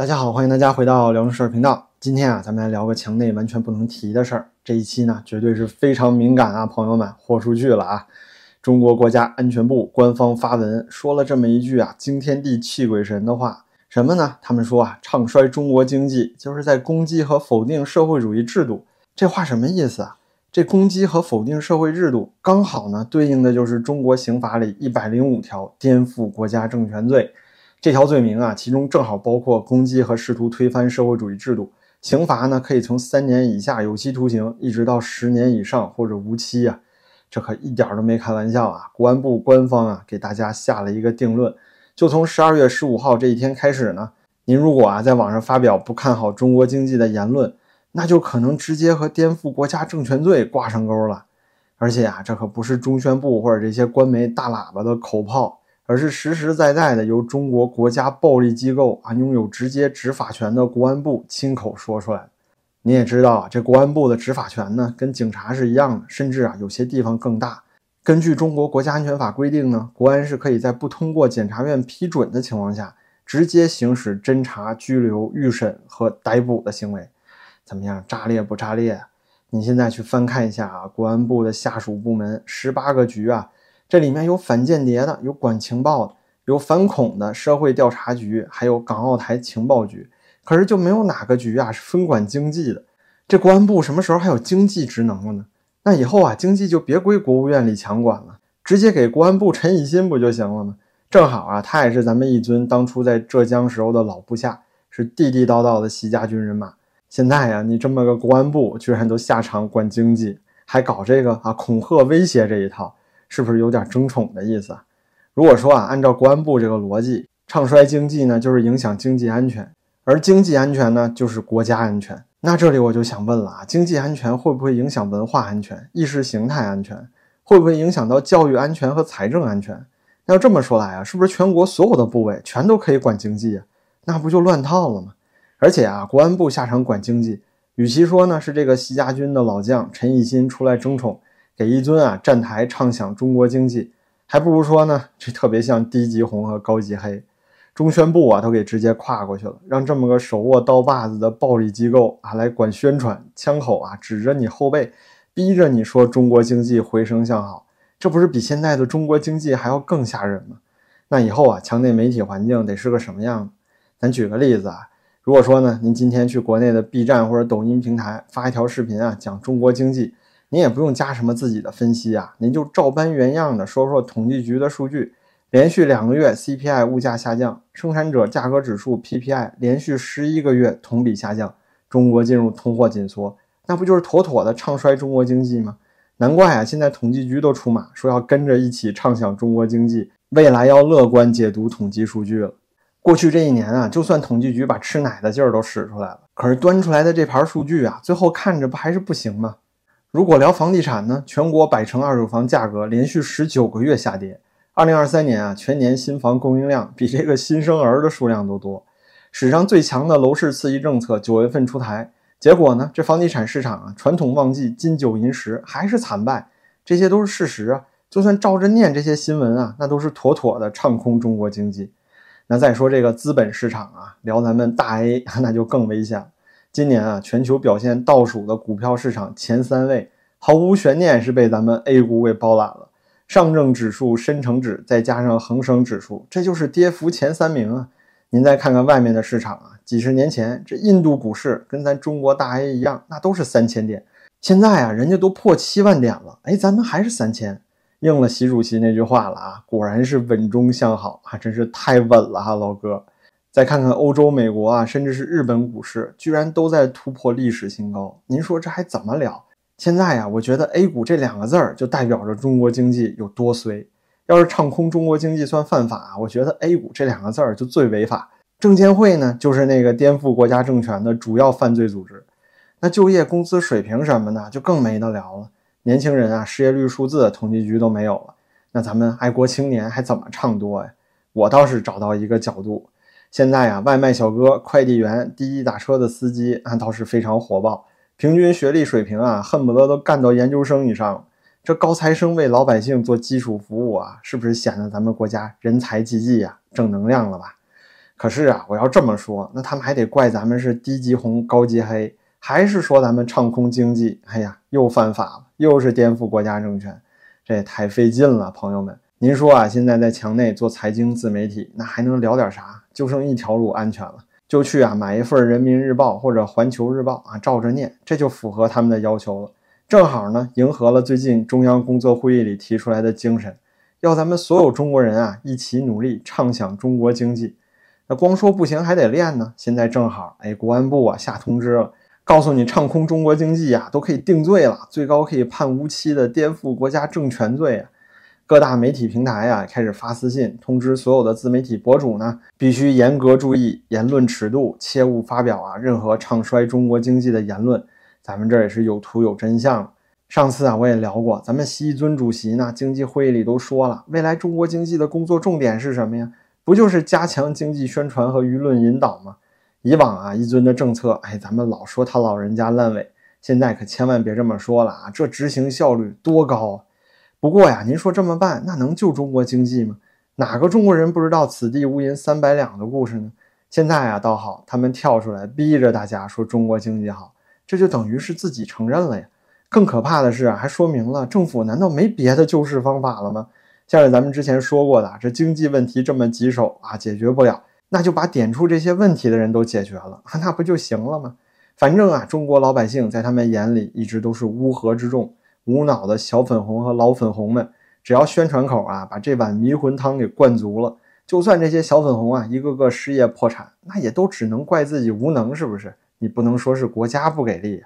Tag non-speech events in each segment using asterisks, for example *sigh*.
大家好，欢迎大家回到辽宁事儿频道。今天啊，咱们来聊个墙内完全不能提的事儿。这一期呢，绝对是非常敏感啊，朋友们，豁出去了啊！中国国家安全部官方发文说了这么一句啊惊天地泣鬼神的话，什么呢？他们说啊，唱衰中国经济就是在攻击和否定社会主义制度。这话什么意思啊？这攻击和否定社会制度，刚好呢对应的就是中国刑法里一百零五条颠覆国家政权罪。这条罪名啊，其中正好包括攻击和试图推翻社会主义制度，刑罚呢可以从三年以下有期徒刑，一直到十年以上或者无期啊。这可一点都没开玩笑啊！国安部官方啊给大家下了一个定论，就从十二月十五号这一天开始呢，您如果啊在网上发表不看好中国经济的言论，那就可能直接和颠覆国家政权罪挂上钩了。而且啊，这可不是中宣部或者这些官媒大喇叭的口炮。而是实实在在的由中国国家暴力机构啊拥有直接执法权的国安部亲口说出来。你也知道啊，这国安部的执法权呢，跟警察是一样的，甚至啊有些地方更大。根据中国国家安全法规定呢，国安是可以在不通过检察院批准的情况下，直接行使侦查、拘留、预审和逮捕的行为。怎么样，炸裂不炸裂？你现在去翻看一下啊，国安部的下属部门十八个局啊。这里面有反间谍的，有管情报的，有反恐的社会调查局，还有港澳台情报局。可是就没有哪个局啊是分管经济的。这国安部什么时候还有经济职能了呢？那以后啊，经济就别归国务院李强管了，直接给国安部陈以新不就行了吗？正好啊，他也是咱们一尊当初在浙江时候的老部下，是地地道道的习家军人马。现在呀，你这么个国安部居然都下场管经济，还搞这个啊恐吓威胁这一套。是不是有点争宠的意思啊？如果说啊，按照国安部这个逻辑，唱衰经济呢，就是影响经济安全，而经济安全呢，就是国家安全。那这里我就想问了啊，经济安全会不会影响文化安全、意识形态安全？会不会影响到教育安全和财政安全？那要这么说来啊，是不是全国所有的部委全都可以管经济啊？那不就乱套了吗？而且啊，国安部下场管经济，与其说呢是这个习家军的老将陈毅新出来争宠。给一尊啊站台唱响中国经济，还不如说呢，这特别像低级红和高级黑，中宣部啊都给直接跨过去了，让这么个手握刀把子的暴力机构啊来管宣传，枪口啊指着你后背，逼着你说中国经济回升向好，这不是比现在的中国经济还要更吓人吗？那以后啊墙内媒体环境得是个什么样？咱举个例子啊，如果说呢，您今天去国内的 B 站或者抖音平台发一条视频啊，讲中国经济。您也不用加什么自己的分析啊，您就照搬原样的说说统计局的数据，连续两个月 CPI 物价下降，生产者价格指数 PPI 连续十一个月同比下降，中国进入通货紧缩，那不就是妥妥的唱衰中国经济吗？难怪啊，现在统计局都出马说要跟着一起唱响中国经济，未来要乐观解读统计数据了。过去这一年啊，就算统计局把吃奶的劲儿都使出来了，可是端出来的这盘数据啊，最后看着不还是不行吗？如果聊房地产呢？全国百城二手房价格连续十九个月下跌。二零二三年啊，全年新房供应量比这个新生儿的数量都多。史上最强的楼市刺激政策九月份出台，结果呢，这房地产市场啊，传统旺季金九银十还是惨败。这些都是事实啊。就算照着念这些新闻啊，那都是妥妥的唱空中国经济。那再说这个资本市场啊，聊咱们大 A *laughs* 那就更危险了。今年啊，全球表现倒数的股票市场前三位，毫无悬念是被咱们 A 股给包揽了。上证指数、深成指再加上恒生指数，这就是跌幅前三名啊！您再看看外面的市场啊，几十年前这印度股市跟咱中国大 A 一样，那都是三千点，现在啊，人家都破七万点了，哎，咱们还是三千，应了习主席那句话了啊，果然是稳中向好啊，真是太稳了哈，老哥。再看看欧洲、美国啊，甚至是日本股市，居然都在突破历史新高。您说这还怎么聊？现在呀，我觉得 A 股这两个字儿就代表着中国经济有多衰。要是唱空中国经济算犯法，我觉得 A 股这两个字儿就最违法。证监会呢，就是那个颠覆国家政权的主要犯罪组织。那就业、工资水平什么的就更没得聊了。年轻人啊，失业率数字统计局都没有了。那咱们爱国青年还怎么唱多呀？我倒是找到一个角度。现在呀，外卖小哥、快递员、滴滴打车的司机啊，倒是非常火爆。平均学历水平啊，恨不得都干到研究生以上。这高材生为老百姓做基础服务啊，是不是显得咱们国家人才济济呀？正能量了吧？可是啊，我要这么说，那他们还得怪咱们是低级红高级黑，还是说咱们唱空经济？哎呀，又犯法了，又是颠覆国家政权，这也太费劲了，朋友们。您说啊，现在在墙内做财经自媒体，那还能聊点啥？就剩一条路安全了，就去啊买一份人民日报或者环球日报啊，照着念，这就符合他们的要求了。正好呢，迎合了最近中央工作会议里提出来的精神，要咱们所有中国人啊一起努力，畅想中国经济。那光说不行，还得练呢。现在正好，哎，国安部啊下通知了，告诉你唱空中国经济呀，都可以定罪了，最高可以判无期的颠覆国家政权罪啊。各大媒体平台啊，开始发私信通知所有的自媒体博主呢，必须严格注意言论尺度，切勿发表啊任何唱衰中国经济的言论。咱们这也是有图有真相。上次啊，我也聊过，咱们习尊主席呢，经济会议里都说了，未来中国经济的工作重点是什么呀？不就是加强经济宣传和舆论引导吗？以往啊，一尊的政策，哎，咱们老说他老人家烂尾，现在可千万别这么说了啊，这执行效率多高啊！不过呀，您说这么办，那能救中国经济吗？哪个中国人不知道“此地无银三百两”的故事呢？现在啊，倒好，他们跳出来逼着大家说中国经济好，这就等于是自己承认了呀。更可怕的是啊，还说明了政府难道没别的救市方法了吗？像是咱们之前说过的，这经济问题这么棘手啊，解决不了，那就把点出这些问题的人都解决了，*laughs* 那不就行了吗？反正啊，中国老百姓在他们眼里一直都是乌合之众。无脑的小粉红和老粉红们，只要宣传口啊，把这碗迷魂汤给灌足了，就算这些小粉红啊一个个失业破产，那也都只能怪自己无能，是不是？你不能说是国家不给力。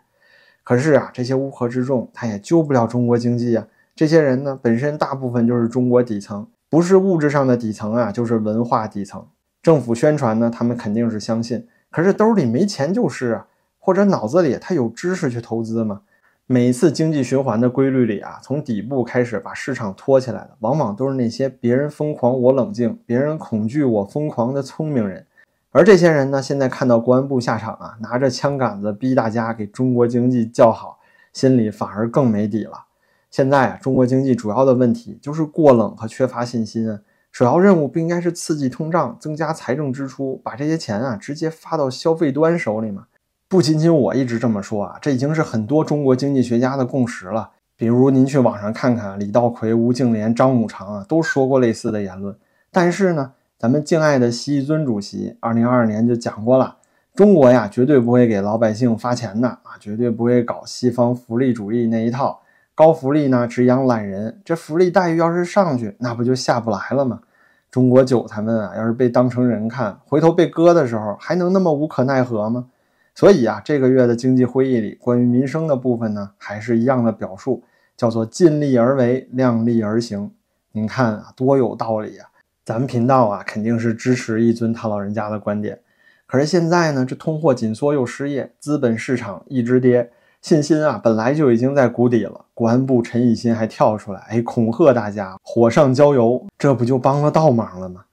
可是啊，这些乌合之众，他也救不了中国经济啊。这些人呢，本身大部分就是中国底层，不是物质上的底层啊，就是文化底层。政府宣传呢，他们肯定是相信，可是兜里没钱就是啊，或者脑子里他有知识去投资吗？每一次经济循环的规律里啊，从底部开始把市场托起来的，往往都是那些别人疯狂我冷静，别人恐惧我疯狂的聪明人。而这些人呢，现在看到国安部下场啊，拿着枪杆子逼大家给中国经济叫好，心里反而更没底了。现在啊，中国经济主要的问题就是过冷和缺乏信心。首要任务不应该是刺激通胀、增加财政支出，把这些钱啊直接发到消费端手里吗？不仅仅我一直这么说啊，这已经是很多中国经济学家的共识了。比如您去网上看看，李稻葵、吴敬琏、张五常啊，都说过类似的言论。但是呢，咱们敬爱的习一尊主席，二零二二年就讲过了，中国呀，绝对不会给老百姓发钱的啊，绝对不会搞西方福利主义那一套，高福利呢只养懒人。这福利待遇要是上去，那不就下不来了吗？中国韭菜们啊，要是被当成人看，回头被割的时候，还能那么无可奈何吗？所以啊，这个月的经济会议里，关于民生的部分呢，还是一样的表述，叫做尽力而为，量力而行。您看啊，多有道理啊！咱们频道啊，肯定是支持一尊他老人家的观点。可是现在呢，这通货紧缩又失业，资本市场一直跌，信心啊本来就已经在谷底了。国安部陈以新还跳出来，哎，恐吓大家火上浇油，这不就帮了倒忙了吗？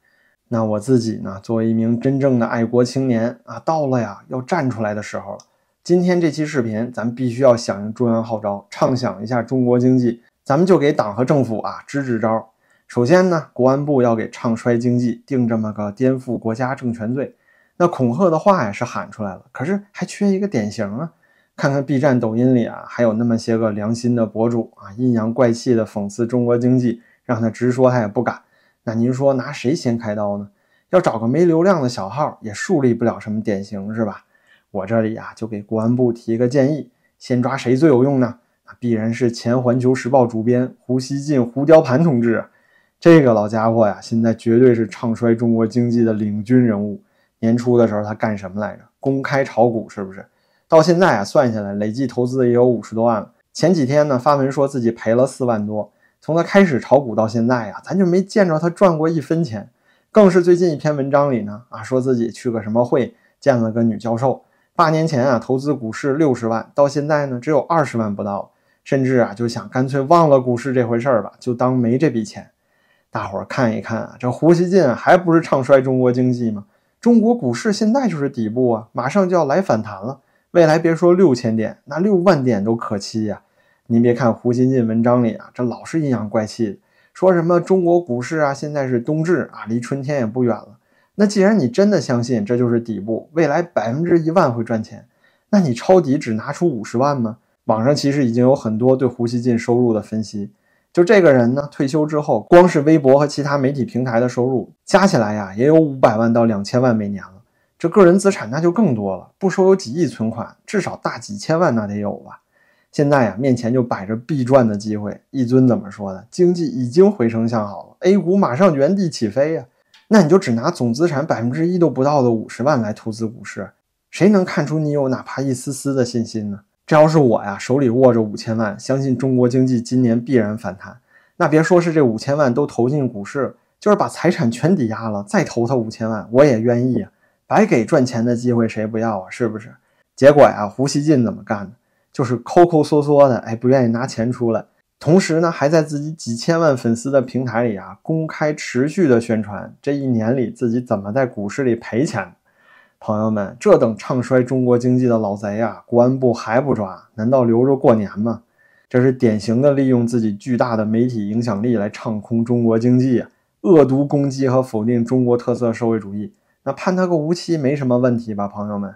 那我自己呢？作为一名真正的爱国青年啊，到了呀要站出来的时候了。今天这期视频，咱必须要响应中央号召，畅想一下中国经济。咱们就给党和政府啊支支招。首先呢，国安部要给唱衰经济定这么个颠覆国家政权罪。那恐吓的话呀是喊出来了，可是还缺一个典型啊。看看 B 站、抖音里啊，还有那么些个良心的博主啊，阴阳怪气的讽刺中国经济，让他直说他也不敢。那您说拿谁先开刀呢？要找个没流量的小号，也树立不了什么典型，是吧？我这里啊，就给公安部提个建议：先抓谁最有用呢？那必然是前《环球时报》主编胡锡进、胡雕盘同志。这个老家伙呀，现在绝对是唱衰中国经济的领军人物。年初的时候，他干什么来着？公开炒股，是不是？到现在啊，算下来累计投资也有五十多万了。前几天呢，发文说自己赔了四万多。从他开始炒股到现在呀，咱就没见着他赚过一分钱。更是最近一篇文章里呢，啊，说自己去个什么会见了个女教授，八年前啊投资股市六十万，到现在呢只有二十万不到，甚至啊就想干脆忘了股市这回事儿吧，就当没这笔钱。大伙儿看一看啊，这胡锡进还不是唱衰中国经济吗？中国股市现在就是底部啊，马上就要来反弹了，未来别说六千点，那六万点都可期呀。您别看胡锡进文章里啊，这老是阴阳怪气的，说什么中国股市啊，现在是冬至啊，离春天也不远了。那既然你真的相信这就是底部，未来百分之一万会赚钱，那你抄底只拿出五十万吗？网上其实已经有很多对胡锡进收入的分析。就这个人呢，退休之后，光是微博和其他媒体平台的收入加起来呀，也有五百万到两千万每年了。这个人资产那就更多了，不说有几亿存款，至少大几千万那得有吧。现在呀，面前就摆着必赚的机会。一尊怎么说的？经济已经回升向好了，A 股马上原地起飞呀。那你就只拿总资产百分之一都不到的五十万来投资股市，谁能看出你有哪怕一丝丝的信心呢？这要是我呀，手里握着五千万，相信中国经济今年必然反弹。那别说是这五千万都投进股市，就是把财产全抵押了，再投他五千万，我也愿意啊！白给赚钱的机会谁不要啊？是不是？结果呀，胡锡进怎么干的？就是抠抠缩缩的，哎，不愿意拿钱出来，同时呢，还在自己几千万粉丝的平台里啊，公开持续的宣传这一年里自己怎么在股市里赔钱。朋友们，这等唱衰中国经济的老贼啊，公安部还不抓？难道留着过年吗？这是典型的利用自己巨大的媒体影响力来唱空中国经济啊，恶毒攻击和否定中国特色社会主义。那判他个无期没什么问题吧，朋友们？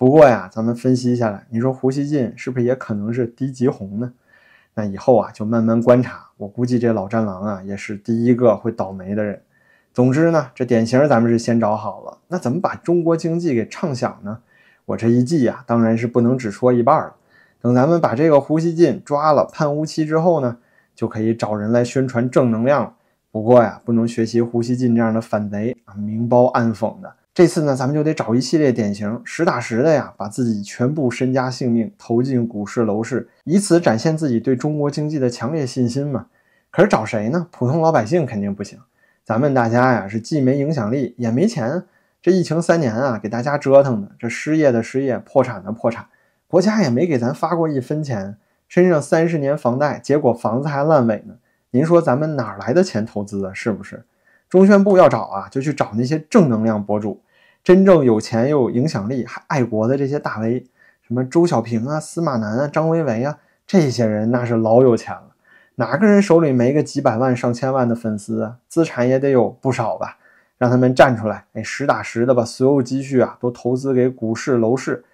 不过呀，咱们分析下来，你说胡锡进是不是也可能是低级红呢？那以后啊，就慢慢观察。我估计这老战狼啊，也是第一个会倒霉的人。总之呢，这典型咱们是先找好了，那怎么把中国经济给唱响呢？我这一计呀，当然是不能只说一半了。等咱们把这个胡锡进抓了判无期之后呢，就可以找人来宣传正能量了。不过呀，不能学习胡锡进这样的反贼啊，明褒暗讽的。这次呢，咱们就得找一系列典型，实打实的呀，把自己全部身家性命投进股市楼市，以此展现自己对中国经济的强烈信心嘛。可是找谁呢？普通老百姓肯定不行。咱们大家呀，是既没影响力也没钱，这疫情三年啊，给大家折腾的，这失业的失业，破产的破产，国家也没给咱发过一分钱，身上三十年房贷，结果房子还烂尾呢。您说咱们哪来的钱投资啊？是不是？中宣部要找啊，就去找那些正能量博主，真正有钱又有影响力还爱国的这些大 V，什么周小平啊、司马南啊、张维维啊，这些人那是老有钱了。哪个人手里没个几百万上千万的粉丝啊？资产也得有不少吧？让他们站出来，哎，实打实的把所有积蓄啊都投资给股市楼市。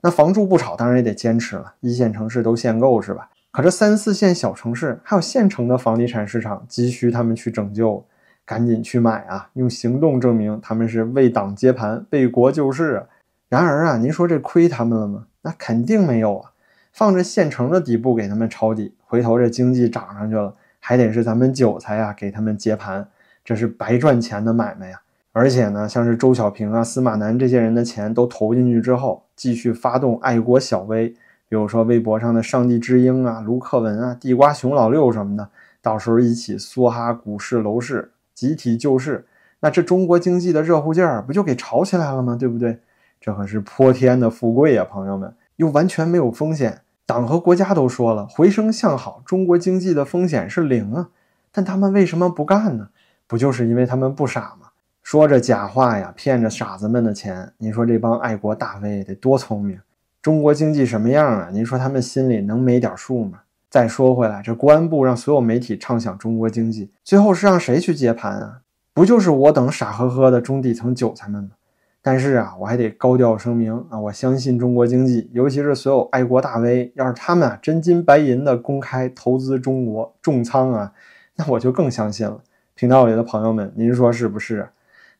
那房住不炒当然也得坚持了，一线城市都限购是吧？可这三四线小城市还有县城的房地产市场急需他们去拯救，赶紧去买啊！用行动证明他们是为党接盘、为国救市！然而啊，您说这亏他们了吗？那肯定没有啊！放着现成的底部给他们抄底，回头这经济涨上去了，还得是咱们韭菜呀给他们接盘，这是白赚钱的买卖呀！而且呢，像是周小平啊、司马南这些人的钱都投进去之后，继续发动爱国小 V，比如说微博上的上帝之鹰啊、卢克文啊、地瓜熊老六什么的，到时候一起梭哈股市楼市，集体救市，那这中国经济的热乎劲儿不就给炒起来了吗？对不对？这可是泼天的富贵呀，朋友们，又完全没有风险。党和国家都说了，回升向好，中国经济的风险是零啊，但他们为什么不干呢？不就是因为他们不傻吗？说着假话呀，骗着傻子们的钱。你说这帮爱国大 V 得多聪明？中国经济什么样啊？您说他们心里能没点数吗？再说回来，这公安部让所有媒体唱响中国经济，最后是让谁去接盘啊？不就是我等傻呵呵的中底层韭菜们吗？但是啊，我还得高调声明啊，我相信中国经济，尤其是所有爱国大 V，要是他们啊真金白银的公开投资中国重仓啊，那我就更相信了。频道里的朋友们，您说是不是？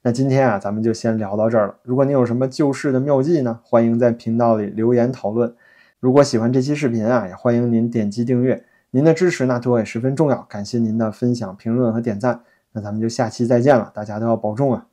那今天啊，咱们就先聊到这儿了。如果您有什么救市的妙计呢，欢迎在频道里留言讨论。如果喜欢这期视频啊，也欢迎您点击订阅。您的支持呢，对我也十分重要。感谢您的分享、评论和点赞。那咱们就下期再见了，大家都要保重啊！